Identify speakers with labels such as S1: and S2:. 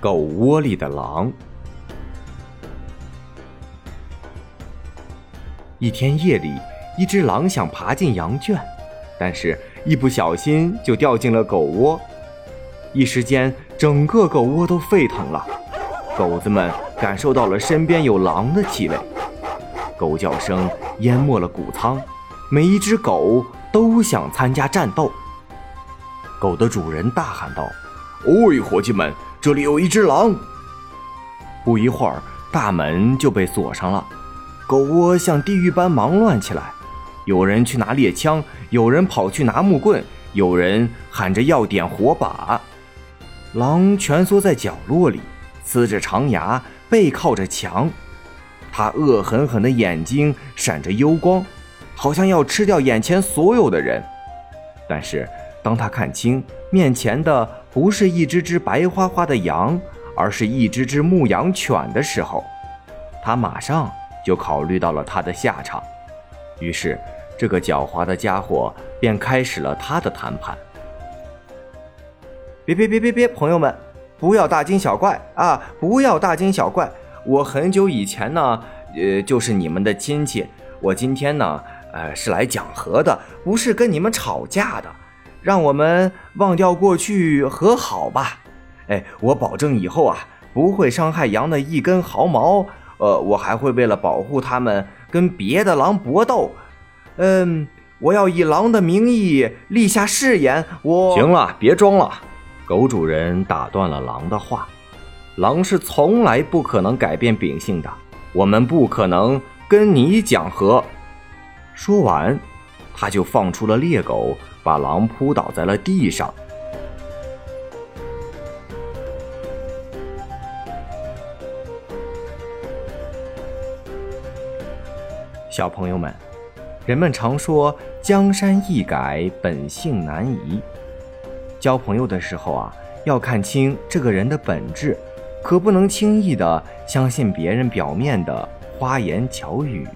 S1: 狗窝里的狼。一天夜里，一只狼想爬进羊圈，但是一不小心就掉进了狗窝。一时间，整个狗窝都沸腾了，狗子们感受到了身边有狼的气味，狗叫声淹没了谷仓，每一只狗都想参加战斗。狗的主人大喊道：“喂，伙计们！”这里有一只狼。不一会儿，大门就被锁上了，狗窝像地狱般忙乱起来。有人去拿猎枪，有人跑去拿木棍，有人喊着要点火把。狼蜷缩在角落里，呲着长牙，背靠着墙。它恶狠狠的眼睛闪着幽光，好像要吃掉眼前所有的人。但是，当他看清面前的不是一只只白花花的羊，而是一只只牧羊犬的时候，他马上就考虑到了他的下场。于是，这个狡猾的家伙便开始了他的谈判。别别别别别，朋友们，不要大惊小怪啊！不要大惊小怪。我很久以前呢，呃，就是你们的亲戚。我今天呢，呃，是来讲和的，不是跟你们吵架的。让我们忘掉过去，和好吧。哎，我保证以后啊，不会伤害羊的一根毫毛。呃，我还会为了保护它们，跟别的狼搏斗。嗯，我要以狼的名义立下誓言。我
S2: 行了，别装了。狗主人打断了狼的话。狼是从来不可能改变秉性的。我们不可能跟你讲和。说完，他就放出了猎狗。把狼扑倒在了地上。
S1: 小朋友们，人们常说“江山易改，本性难移”。交朋友的时候啊，要看清这个人的本质，可不能轻易的相信别人表面的花言巧语。